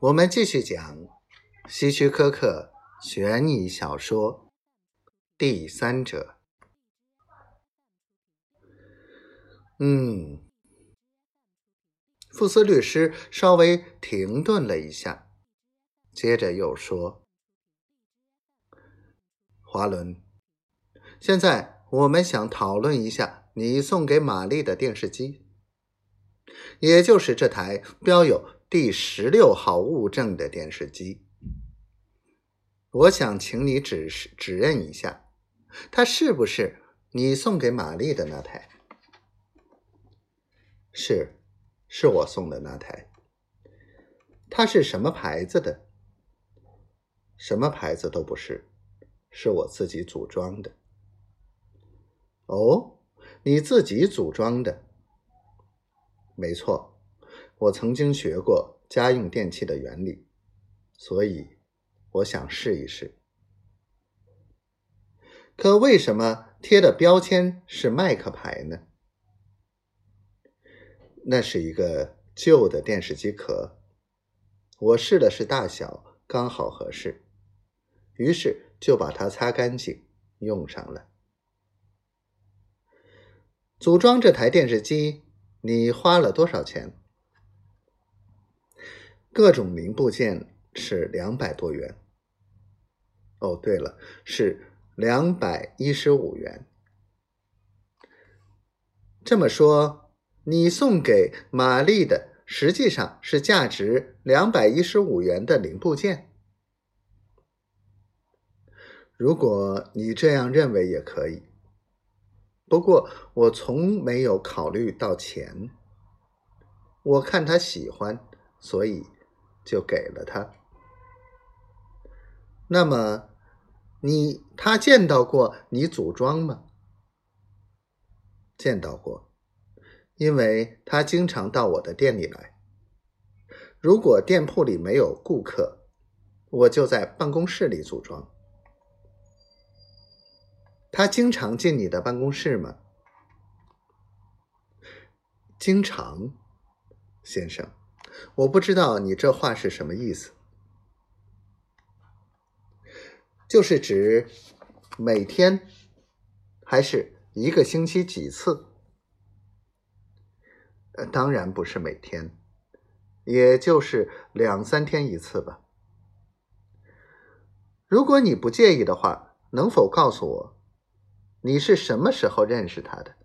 我们继续讲希区柯克悬疑小说《第三者》。嗯，富斯律师稍微停顿了一下，接着又说：“华伦，现在我们想讨论一下你送给玛丽的电视机，也就是这台标有……”第十六号物证的电视机，我想请你指示指认一下，它是不是你送给玛丽的那台？是，是我送的那台。它是什么牌子的？什么牌子都不是，是我自己组装的。哦，你自己组装的？没错。我曾经学过家用电器的原理，所以我想试一试。可为什么贴的标签是麦克牌呢？那是一个旧的电视机壳，我试了试大小，刚好合适，于是就把它擦干净，用上了。组装这台电视机，你花了多少钱？各种零部件是两百多元。哦，对了，是两百一十五元。这么说，你送给玛丽的实际上是价值两百一十五元的零部件。如果你这样认为也可以，不过我从没有考虑到钱。我看他喜欢，所以。就给了他。那么，你他见到过你组装吗？见到过，因为他经常到我的店里来。如果店铺里没有顾客，我就在办公室里组装。他经常进你的办公室吗？经常，先生。我不知道你这话是什么意思，就是指每天还是一个星期几次？呃，当然不是每天，也就是两三天一次吧。如果你不介意的话，能否告诉我你是什么时候认识他的？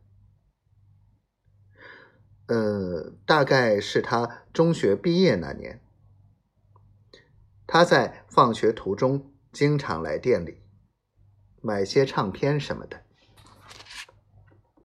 呃，大概是他中学毕业那年，他在放学途中经常来店里买些唱片什么的。